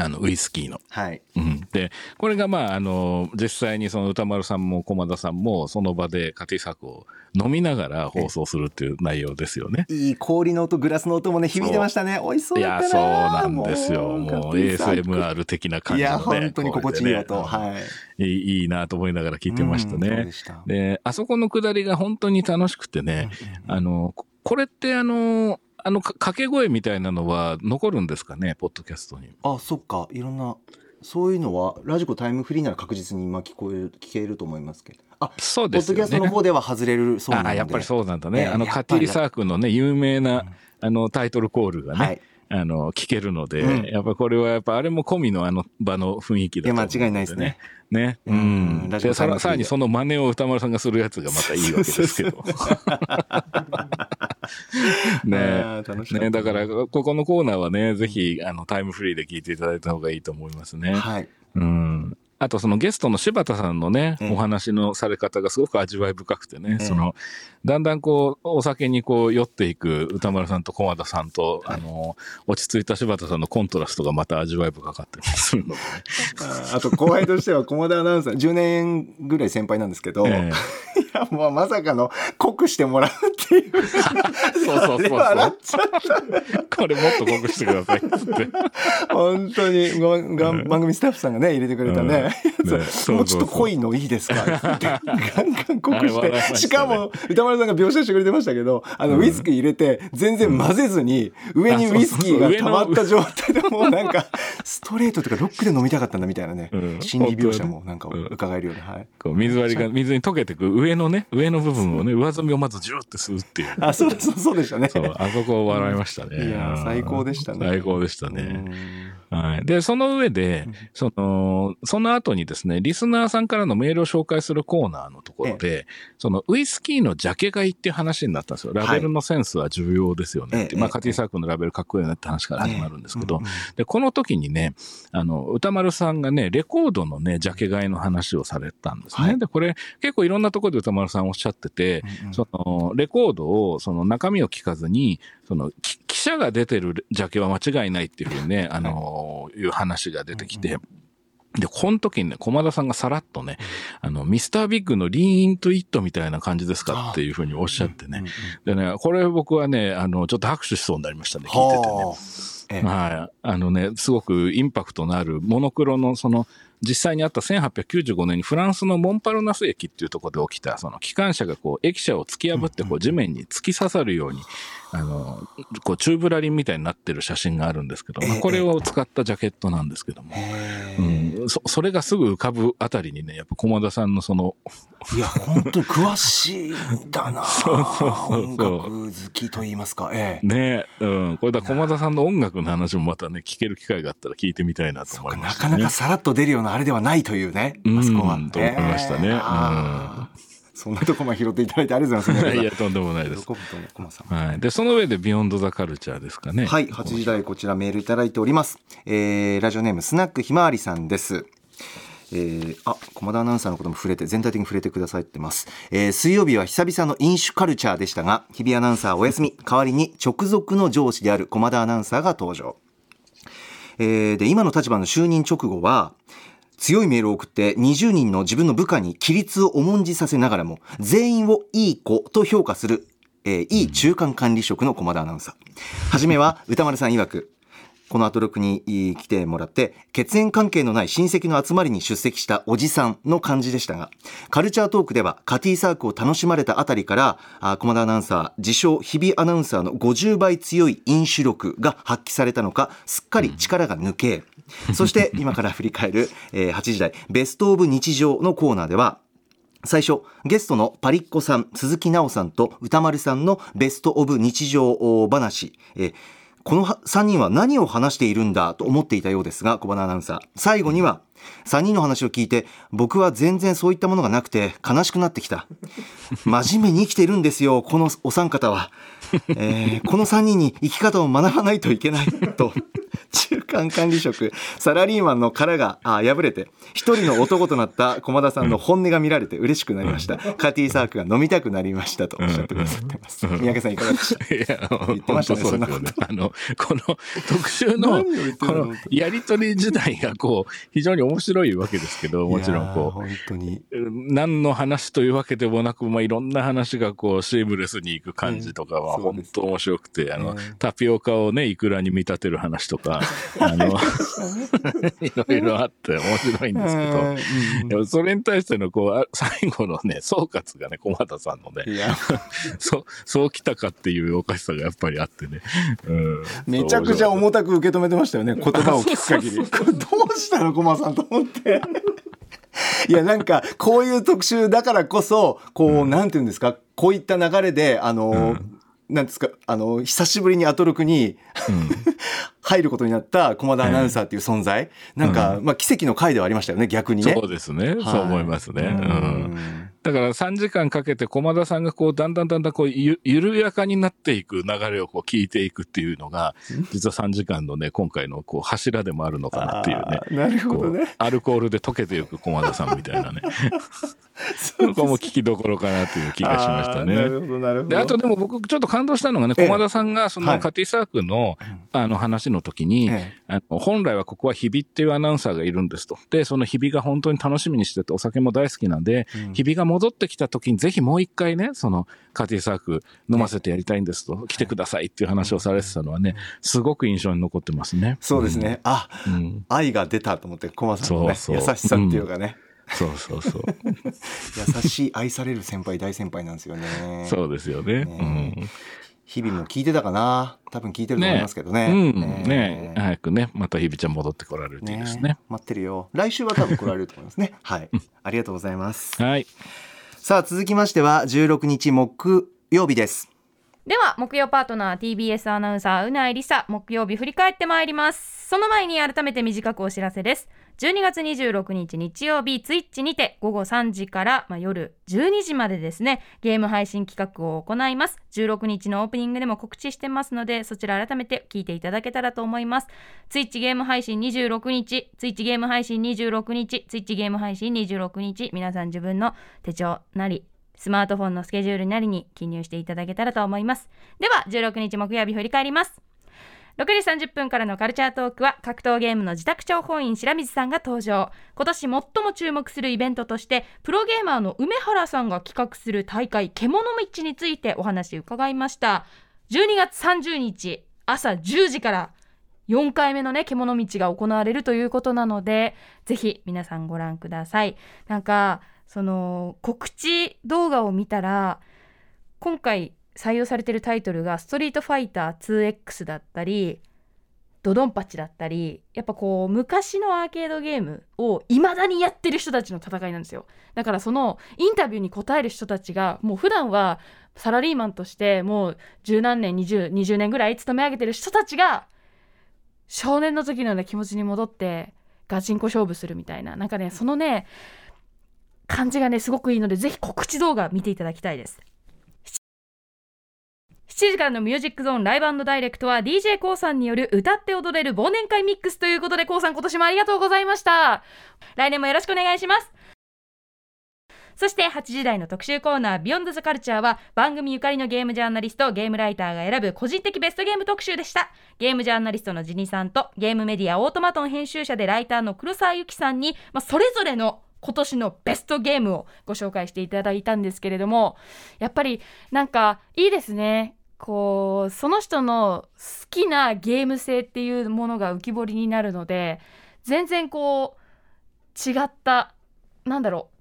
あの、ウイスキーの。はい。うん、でこれがまああの実際にその歌丸さんも駒田さんもその場でカティサークを飲みながら放送するっていう内容ですよね。いい氷の音グラスの音もね響いてましたね。美味しそういだったな。やそうなんですよ。もう ASMR 的な感いじの、ね、や本当に心地いい音、ね。はい。いいいいなと思いながら聞いてましたうんそうねで。した。であそこのくだりが本当に楽しくてね、あのここれってあのあのか掛け声みたいなのは残るんですかね？ポッドキャストに。あそっか。いろんなそういうのはラジコタイムフリーなら確実に今聞こえる聞けると思いますけど。あそうポッドキャスト。の方では外れるそうなのであの聞けるので、うんやっぱこれはやっぱあれも込みのあの場の雰囲気だと思うのいや間違いないですね。ね。ううんででさらさらにその真似を歌丸さんがするやつがまたいいわけですけど。ねねだからここのコーナーはねぜひあのタイムフリーで聞いていただいた方がいいと思いますね。はいうん。あとそのゲストの柴田さんのね、ええお話のされ方がすごく味わい深くてね、ええその、だんだんこう、お酒にこう酔っていく歌丸さんと駒田さんと、あの、落ち着いた柴田さんのコントラストがまた味わい深かったりするので、ね、ああと後輩としては駒田アナウンサー10年ぐらい先輩なんですけど、えい やもうまさかの濃くしてもらうっていう。そうそうそうそう。これもっと濃くしてくださいっつって。本当に。ごがん番組スタッフさんがね入れてくれたね,うん。ね。そうもうちょっと濃いのいいですかって。ガンガン濃くして。しかも歌丸さんが描写してくれてましたけどあのウイスキー入れて全然混ぜずに上にウイスキーが溜まった状態でもうなんかストレートとかロックで飲みたかったんだみたいなね。うん。心理描写もなんか伺えるようなはい。水割りが水に溶けてく上のね、上の部分をね、上澄みをまずジューって吸うっていう。あそうそうそうでしたねそう、あそこ笑いましたね。いやうん最高でしたね最高でしたね。うんはい。で、その上で、その、その後にですね、リスナーさんからのメールを紹介するコーナーのところで、そのウイスキーのジャケ買いっていう話になったんですよ。ラベルのセンスは重要ですよねって。まあ、ええええカティサークルのラベルかっこいいなって話から始まるんですけど、うんうんで、この時にね、あの、歌丸さんがね、レコードのね、ジャケ買いの話をされたんですね。はいで、これ結構いろんなところで歌丸さんおっしゃってて、その、レコードを、その中身を聞かずに、その、き記者が出てるジャケは間違いないっていうふうにね、あのーいう話が出てきて、で、この時にね、駒田さんがさらっとね、あの、ミスタービッグのリーンイントイットみたいな感じですかっていうふうにおっしゃってね。でね、これ僕はね、あの、ちょっと拍手しそうになりましたね、聞いててね。はあ。ええ。はい。あのね、すごくインパクトのあるモノクロのその、実際にあった1895年にフランスのモンパルナス駅っていうところで起きた、その機関車がこう、駅舎を突き破ってこう、地面に突き刺さるように、あの、こう、チューブラリンみたいになってる写真があるんですけど、まあこれを使ったジャケットなんですけども、へうえん、そそれがすぐ浮かぶあたりにね、やっぱ駒田さんのその、いや本当に詳しいんだな。そうそうそう音楽好きと言いますか。ええ。ね、うん、これだ駒田さんの音楽の話もまたね、聞ける機会があったら聞いてみたいなと思いましたね。なかなかさらっと出るようなあれではないというね、うんあそこは。と思いましたねそんなとこまで拾っていただいてありがとうございます。いや、とんでもないです。はい。で、その上で、ビヨンド・ザ・カルチャーですかね。はい、8時台こちらメールいただいております。えーラジオネームスナックひまわりさんです。えー、あ、駒田アナウンサーのことも触れて、全体的に触れてくださってます。えー水曜日は久々の飲酒カルチャーでしたが、日比アナウンサーお休み、代わりに直属の上司である駒田アナウンサーが登場。えーで、今の立場の就任直後は、強いメールを送って20人の自分の部下に規律を重んじさせながらも、全員をいい子と評価する、えーいい中間管理職の駒田アナウンサー。はじめは歌丸さん曰く、このアトロクに来てもらって血縁関係のない親戚の集まりに出席したおじさんの感じでしたがカルチャートークではカティサークを楽しまれたあたりからあ駒田アナウンサー自称日々アナウンサーの50倍強い飲酒力が発揮されたのかすっかり力が抜け、そして今から振り返る、えー8時台ベストオブ日常のコーナーでは最初ゲストのパリッコさん鈴木奈緒さんと歌丸さんのベストオブ日常話、えーこの3人は何を話しているんだと思っていたようですが小花アナウンサー。最後には3人の話を聞いて僕は全然そういったものがなくて悲しくなってきた。真面目に生きてるんですよこのお三方は、えーこの3人に生き方を学ばないといけないと。中間管理職サラリーマンの殻があ破れて一人の男となった駒田さんの本音が見られて嬉しくなりました。カティサークが飲みたくなりましたとおっしゃってくださってます。三宅さんいかがでした？いや、言ってましたねそうですよね。あの、この特集の、こるの？のやりとり自体がこう、非常に面白いわけですけど、もちろんこいやー本当に。う、何の話というわけでもなく、まあ、いろんな話がこう、シームレスにいく感じとかは、本当面白くて、あのね、タピオカをね、イクラに見立てる話とか、あの、い。ろいろあって面白いんですけど、うん。でもそれに対してのこうあ最後のね総括がね駒田さんのね そうそうきたかっていうおかしさがやっぱりあってね、うん、めちゃくちゃ重たく受け止めてましたよね言葉を聞く限り。どうしたのコマさんと思って。いやなんかこういう特集だからこそこう、なんていうんですかこういった流れであの、なんですかあの久しぶりにアトロクに 入ることになった駒田アナウンサーっていう存在、なんか、まあ奇跡の回ではありましたよね逆にね。そうですね、はいそう思いますね、ううん。ん、だから3時間かけて駒田さんがこうだんだんだんだんこうゆ緩やかになっていく流れをこう聞いていくっていうのが実は3時間のね今回のこう柱でもあるのかなっていうね。なるほどね。アルコールで溶けていく駒田さんみたいなね。ここも聞きどころかなという気がしましたね。なるほどなるほど。であとでも僕ちょっと感動したのがねええ。駒田さんがそはい。のカティサークの,、あの話の時に、えあの本来はここは日々っていうアナウンサーがいるんですと。でその日々が本当に楽しみにしててお酒も大好きなんで、うん。日々が戻ってきた時にぜひもう一回ねそのカティサーク飲ませてやりたいんですと、来てくださいっていう話をされてたのはねすごく印象に残ってますね。そうですね、あうん、うん。愛が出たと思ってコマさんのねそうそう。優しさっていうかね、そうそうそう。優しい愛される先輩大先輩なんですよね。そうですよね。ね日々も聞いてたかな。多分聞いてると思いますけどね。うん。うん。ね。え早くね、また日々ちゃん戻ってこられるといいですね。待ってるよ。来週は多分来られると思いますね。はい。ありがとうございます。はい。さあ続きましては16日木曜日ですでは木曜パートナー TBS アナウンサーうないりさ木曜日振り返ってまいります。その前に改めて短くお知らせです。12月26日日曜日ツイッチにて午後3時から、まあ、夜12時までですねゲーム配信企画を行います。16日のオープニングでも告知してますのでそちら改めて聞いていただけたらと思います。ツイッチゲーム配信26日ツイッチゲーム配信26日ツイッチゲーム配信26日皆さん自分の手帳なりスマートフォンのスケジュールなりに記入していただけたらと思います。では、16日木曜日振り返ります。6時30分からのカルチャートークは格闘ゲームの自宅諜報員白水さんが登場今年最も注目するイベントとしてプロゲーマーの梅原さんが企画する大会獣道についてお話伺いました12月30日朝10時から4回目のね獣道が行われるということなのでぜひ皆さんご覧くださいなんかその告知動画を見たら今回採用されてるタイトルが「ストリートファイター 2X」だったり「ドドンパチ」だったりやっぱこう昔のアーケードゲームをいまだにやってる人たちの戦いなんですよ。だからそのインタビューに答える人たちがもう普段はサラリーマンとしてもう十何年 20, 20年ぐらい勤め上げてる人たちが少年の時のような気持ちに戻ってガチンコ勝負するみたいな。なんかねそのね感じがねすごくいいのでぜひ告知動画見ていただきたいです。7時からのミュージックゾーンライブダイレクトは d j k o さんによる歌って踊れる忘年会ミックスということで k o さん今年もありがとうございました。来年もよろしくお願いします。そして8時台の特集コーナービヨンドザカルチャーは番組ゆかりのゲームジャーナリストゲームライターが選ぶ個人的ベストゲーム特集でした。ゲームジャーナリストのジニさんとゲームメディアオートマトン編集者でライターの黒沢由紀さんに、まあ、それぞれの今年のベストゲームをご紹介していただいたんですけれどもやっぱりなんかいいですね。こうその人の好きなゲーム性っていうものが浮き彫りになるので全然こう違ったなんだろう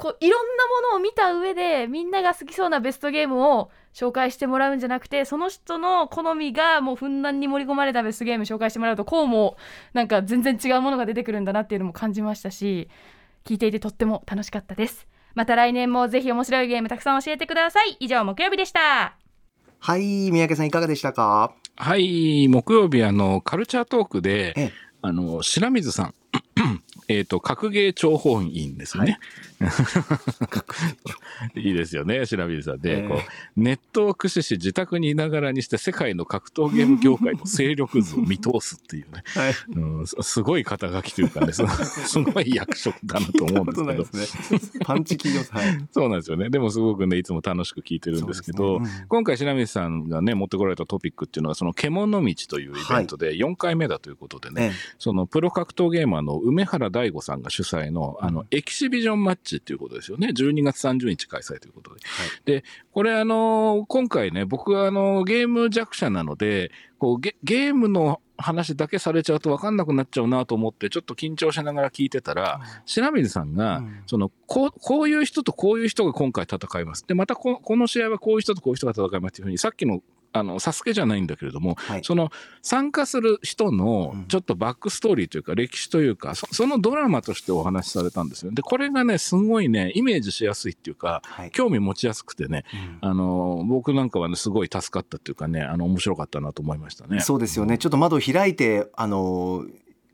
こういろんなものを見た上でみんなが好きそうなベストゲームを紹介してもらうんじゃなくてその人の好みがもうふんだんに盛り込まれたベストゲーム紹介してもらうとこうもなんか全然違うものが出てくるんだなっていうのも感じましたし聞いていてとっても楽しかったです。また来年もぜひ面白いゲームたくさん教えてください。以上木曜日でした。はい、三宅さんいかがでしたか？はい、木曜日、あの、カルチャートークで、ええ。あの、白水さん、えっと、格ゲー諜報員ですね。いいですよね、白水さんで、ええこう、ネットを駆使し自宅にいながらにして世界の格闘ゲーム業界の勢力図を見通すっていうね、はい。うん、すすごい肩書きというかね、すすごい役職だなと思うんですけど。すね。パンチ企業さん。はい。そうなんですよね。でもすごくね、いつも楽しく聞いてるんですけど、ねうん今回白水さんがね、持ってこられたトピックっていうのは、その獣道というイベントで4回目だということでね、えそのプロ格闘ゲーマーの梅原大吾さんが主催の、あの、エキシビジョンマッチっていうことですよね。12月30日開催ということで。で、これあの、今回ね、僕はあの、ゲーム弱者なので、こうゲ、ゲームの話だけされちゃうと分かんなくなっちゃうなと思って、ちょっと緊張しながら聞いてたら、白水さんが、うんそのこう、こういう人とこういう人が今回戦います。で、またここの試合はこういう人とこういう人が戦いますっていうふうに、さっきの、あの、サスケじゃないんだけれども、はい。その参加する人のうんちょっとバックストーリーというか歴史というか、そそのドラマとしてお話しされたんですよ。で、これがね、すごいね、イメージしやすいっていうか、はい。興味持ちやすくてね、うんあの、僕なんかはね、すごい助かったっていうかね、あの、面白かったなと思いましたね。そうですよね。ちょっと窓を開いて、あの、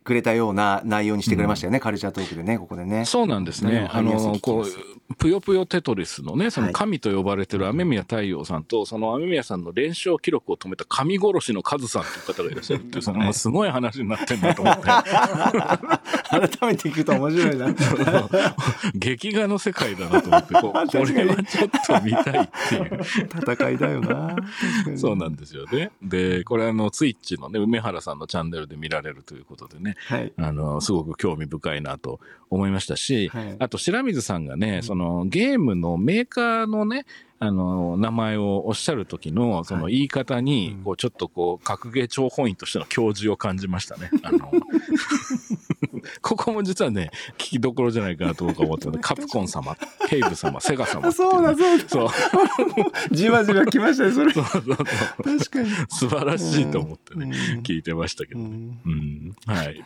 くれたような内容にしてくれましたよね。カルチャートークでね、ここでね。そうなんですね。あの、こう、ぷよぷよテトリスのね、そはいの神と呼ばれてる雨宮太陽さんと、その雨宮さんの連勝記録を止めた神殺しのカズさんという方がいらっしゃるっていう、そのすごい話になってんだと思って。改めて聞くと面白いな。劇画の世界だなと思って、こう これはちょっと見たいっていう。戦いだよな。そうなんですよね。で、これあの、ツイッチのね、梅原さんのチャンネルで見られるということでね、はい。あの、すごく興味深いなと思いましたし、はいあと白水さんがね、そのゲームのメーカーのね、あの、名前をおっしゃる時の、その言い方に、うんこう、ちょっとこう、格ゲー諜報員としての教授を感じましたね。あの、ここも実はね、聞きどころじゃないかなと僕は思ってた カプコン様、ケイブ様、セガ様っていそうだ、ねそうだ。そう。じわじわ来ましたね、それ。そうそうそう確かに。素晴らしいと思ってね、うん聞いてましたけどね。うんうん。はい。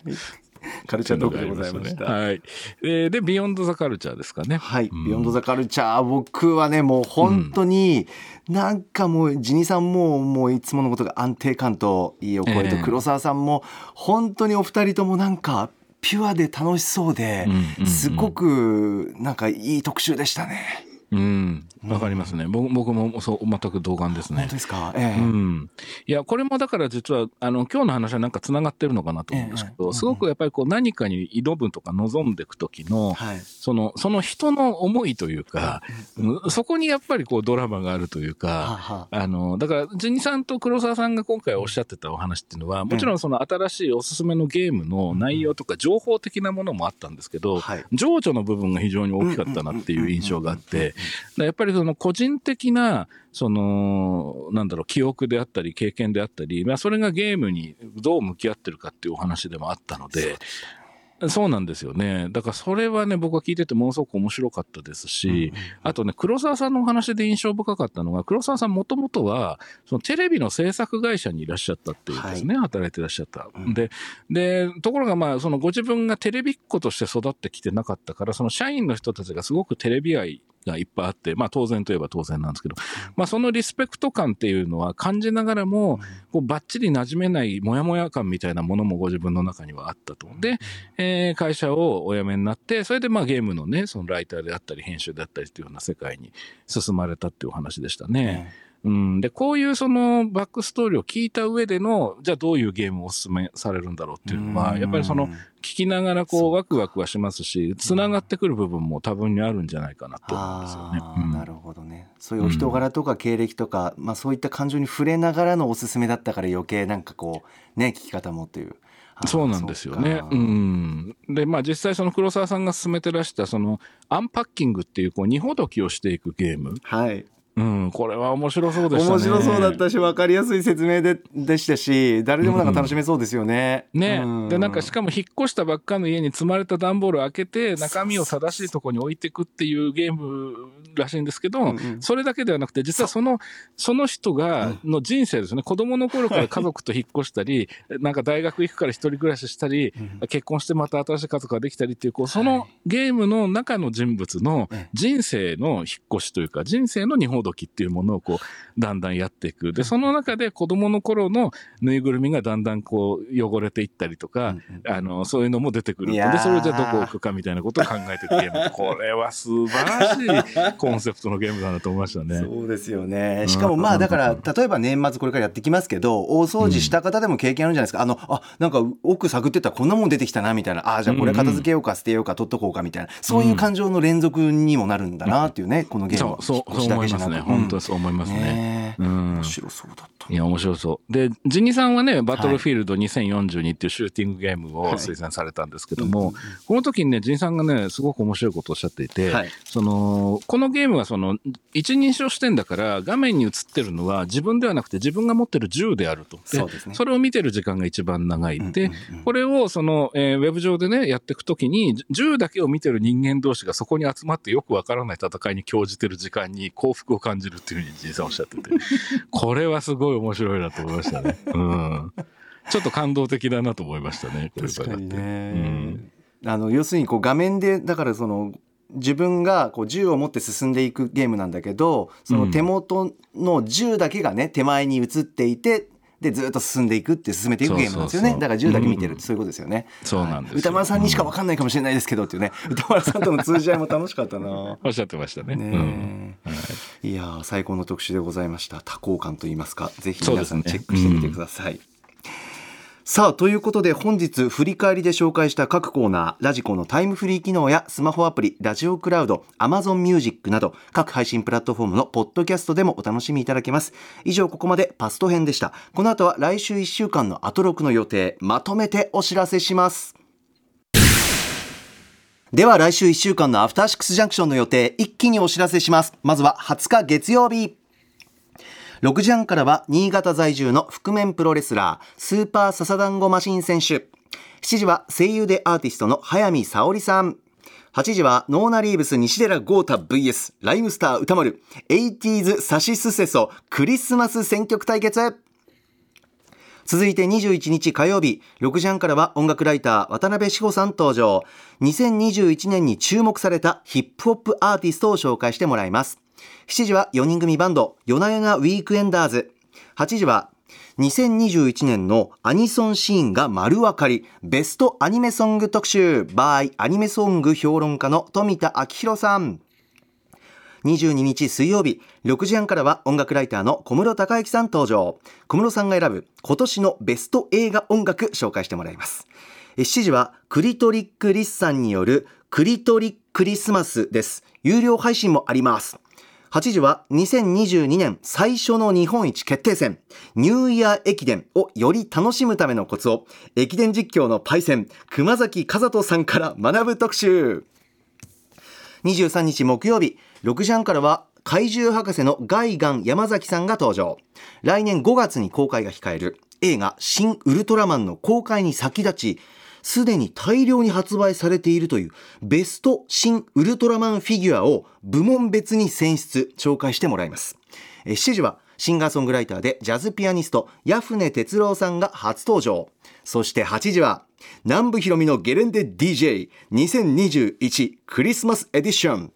カルチャートークでございました。はい。えーで、 Beyond the Culture ですかね。はい、うん Beyond the Culture、僕はね、もう本当に、なんかもう、ジニさんも、もういつものことが安定感といいお声と、ええ黒沢さんも、本当にお二人ともなんか、ピュアで楽しそうですごく、なんかいい特集でしたね。うん。わかりますね。僕僕もそう、全く同感ですね本当。ですか？ええうん、いやこれもだから実はあの今日の話はなんかつながってるのかなと思うんですけど、ええすごくやっぱりこう何かに挑むとか望んでいく時の、はい。そのその人の思いというか、うんそこにやっぱりこうドラマがあるというはか。はあのだからジニさんと黒沢さんが今回おっしゃってたお話っていうのはもちろんその新しいおすすめのゲームの内容とか情報的なものもあったんですけど、はい。情緒の部分が非常に大きかったなっていう印象があって、でやっぱりその個人的な、その、なんだろう、記憶であったり、経験であったり、まあ、それがゲームにどう向き合ってるかっていうお話でもあったので、そうなんですよね。だからそれはね、僕は聞いててものすごく面白かったですし、あとね、黒沢さんのお話で印象深かったのが、黒沢さんもともとは、そのテレビの制作会社にいらっしゃったっていうんですね、働いてらっしゃった。うんで、で、ところがまあ、そのご自分がテレビっ子として育ってきてなかったから、その社員の人たちがすごくテレビ愛がいっぱいあって、まあ当然といえば当然なんですけど、まあそのリスペクト感っていうのは感じながらも、こうバッチリ馴染めないモヤモヤ感みたいなものもご自分の中にはあったと。で、えー会社をお辞めになって、それでまあゲームのね、そのライターであったり編集であったりっていうような世界に進まれたっていうお話でしたね。うん、で、こういうそのバックストーリーを聞いた上での、じゃあどういうゲームをお勧めされるんだろうっていうのは、やっぱりその、聞きながらこうワクワクはしますし、繋がってくる部分も多分にあるんじゃないかなと思うんですよね。あーなるほどねそういうお人柄とか経歴とか、まあ、そういった感情に触れながらのおすすめだったから余計なんかこうね聞き方もっていうそうなんですよねそ。うかん。で、まあ実際その黒沢さんが進めてらした、その、アンパッキングっていう、こう、荷ほどきをしていくゲーム。はいうん、これは面白そうでしたね。面白そうだったし分かりやすい説明ででしたし誰でもなんか楽しめそうですよね。ね、うん。でなんかしかも引っ越したばっかの家に積まれた段ボールを開けて中身を正しいところに置いていくっていうゲームらしいんですけど、うんうん。それだけではなくて実はそのその人がの人生ですね。子供の頃から家族と引っ越したり なんか大学行くから一人暮らししたり、結婚してまた新しい家族ができたりっていうこうそのゲームの中の人物の人生の引っ越しというか人生の二ほどきっていうものをこうだんだんやっていく。でその中で子供の頃のぬいぐるみがだんだんこう汚れていったりとか、あのそういうのも出てくる。でそれをじゃあどこ置くかみたいなことを考えて いくゲームこれは素晴らしいコンセプトのゲームだなと思いましたね。そうですよね。しかもまあだから例えば年末これからやってきますけど大掃除した方でも経験あるんじゃないですか。あのあなんか奥探ってったらこんなもん出てきたなみたいな。あじゃあこれ片付けようか捨てようか取っとこうかみたいな。そういう感情の連続にもなるんだなっていうねこのゲームそうそうそう思いますね本当にそう思いますね。面白そうだった。いや、面白そう。で、ジニさんはね、バトルフィールド2042っていうシューティングゲームを推薦されたんですけども、この時にね、ジニさんがね、すごく面白いことをおっしゃっていて、はいその、このゲームはその、一人称視点だから、画面に映ってるのは自分ではなくて自分が持ってる銃であると。そうですねそれを見てる時間が一番長い。で、これをその、えーウェブ上でね、やっていくときに、銃だけを見てる人間同士がそこに集まってよくわからない戦いに興じてる時間に幸福を感じるっていうふうにジニさんおっしゃってて、これはすごい面白いなと思いましたね。うん。ちょっと感動的だなと思いましたね。これ確かに伺ってね。あの要するにこう画面でだからその自分がこう銃を持って進んでいくゲームなんだけどその手元の銃だけがね手前に映っていてでずっと進んでいくって進めていくゲームなんですよね。だから銃だけ見てるってそういうことですよね。そうなんですよ。はい。歌丸さんにしか分かんないかもしれないですけどっていうね。歌丸さんとの通じ合いも楽しかったな。おっしゃってましたね。うん。ねえいやー最高の特集でございました。多幸感と言いますか。ぜひ皆さんチェックしてみてください、さあということで本日振り返りで紹介した各コーナーラジコのタイムフリー機能やスマホアプリラジオクラウド Amazon ミュージックなど各配信プラットフォームのポッドキャストでもお楽しみいただけます。以上ここまでパスト編でした。この後は来週1週間のアトロクの予定まとめてお知らせします。では来週1週間のアフターシックスジャンクションの予定一気にお知らせします。まずは20日月曜日。6時半からは新潟在住の覆面プロレスラースーパーササダンゴマシン選手。7時は声優でアーティストの早見沙織さん。8時はノーナリーブス西寺豪太 VS ライムスター歌丸。80s サシスセソクリスマス選曲対決。続いて21日火曜日6時半からは音楽ライター渡辺志保さん登場。2021年に注目されたヒップホップアーティストを紹介してもらいます。7時は4人組バンド夜な夜なウィークエンダーズ。8時は2021年のアニソンシーンが丸分かりベストアニメソング特集。by アニメソング評論家の富田明宏さん。22日水曜日6時半からは音楽ライターの小室孝之さん登場。小室さんが選ぶ今年のベスト映画音楽紹介してもらいます。7時はクリトリックリッさんによるクリトリックリスマスです。有料配信もあります。8時は2022年最初の日本一決定戦ニューイヤー駅伝をより楽しむためのコツを駅伝実況のパイセン熊崎和人さんから学ぶ特集。23日木曜日6時半からは怪獣博士のガイガン山崎さんが登場。来年5月に公開が控える映画「新ウルトラマン」の公開に先立ちすでに大量に発売されているというベスト新ウルトラマンフィギュアを部門別に選出紹介してもらいます。え7時はシンガーソングライターでジャズピアニストヤフネ哲郎さんが初登場。そして8時は南部ひろみのゲレンデ DJ2021 クリスマスエディション。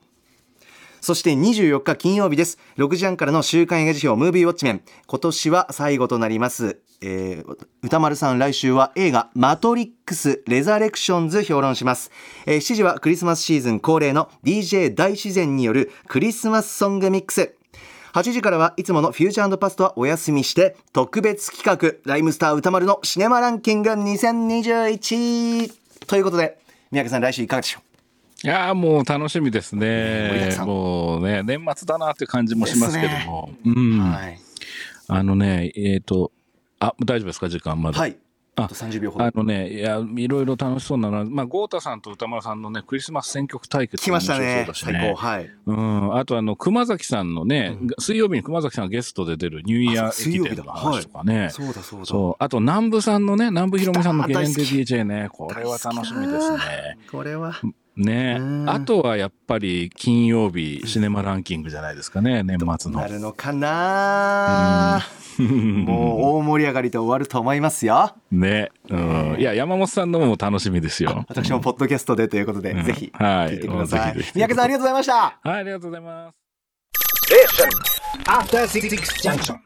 そして24日金曜日です。6時半からの週刊映画辞表ムービーウォッチメン。今年は最後となります。えー歌丸さん来週は映画マトリックスレザレクションズ評論します、えー7時はクリスマスシーズン恒例の DJ 大自然によるクリスマスソングミックス8時からはいつものフューチャーパストはお休みして特別企画ライムスター歌丸のシネマランキング2021ということで三宅さん来週いかがでしょう？いやーもう楽しみですね。もうね、年末だなっていう感じもしますけども。うん。はい、あのね、えっ、と、あ、大丈夫ですか？時間まだ。はいあと30秒ほどあのね、いや、いろいろ楽しそうなのは、まあ、豪太さんと歌丸さんのね、クリスマス選曲対決来ましたね面白そうだし最高はいうん。あと、あの、熊崎さんのね、うん水曜日に熊崎さんがゲストで出るニューイヤー駅伝の話とかね。そうだそうだそう。あと、南部さんのね、南部ひろみさんのゲレンデ DJ ね。これは楽しみですね。これはね。うんあとはやっぱり金曜日シネマランキングじゃないですかね、年末の。な。るのかな？もう大盛り上がりで終わると思いますよ。ね。うん。いや、山本さんのも楽しみですよ。私もポッドキャストでということで、うん。ぜひはい。聞いてください、ぜひぜひ。三宅さんありがとうございました。はい、ありがとうございます。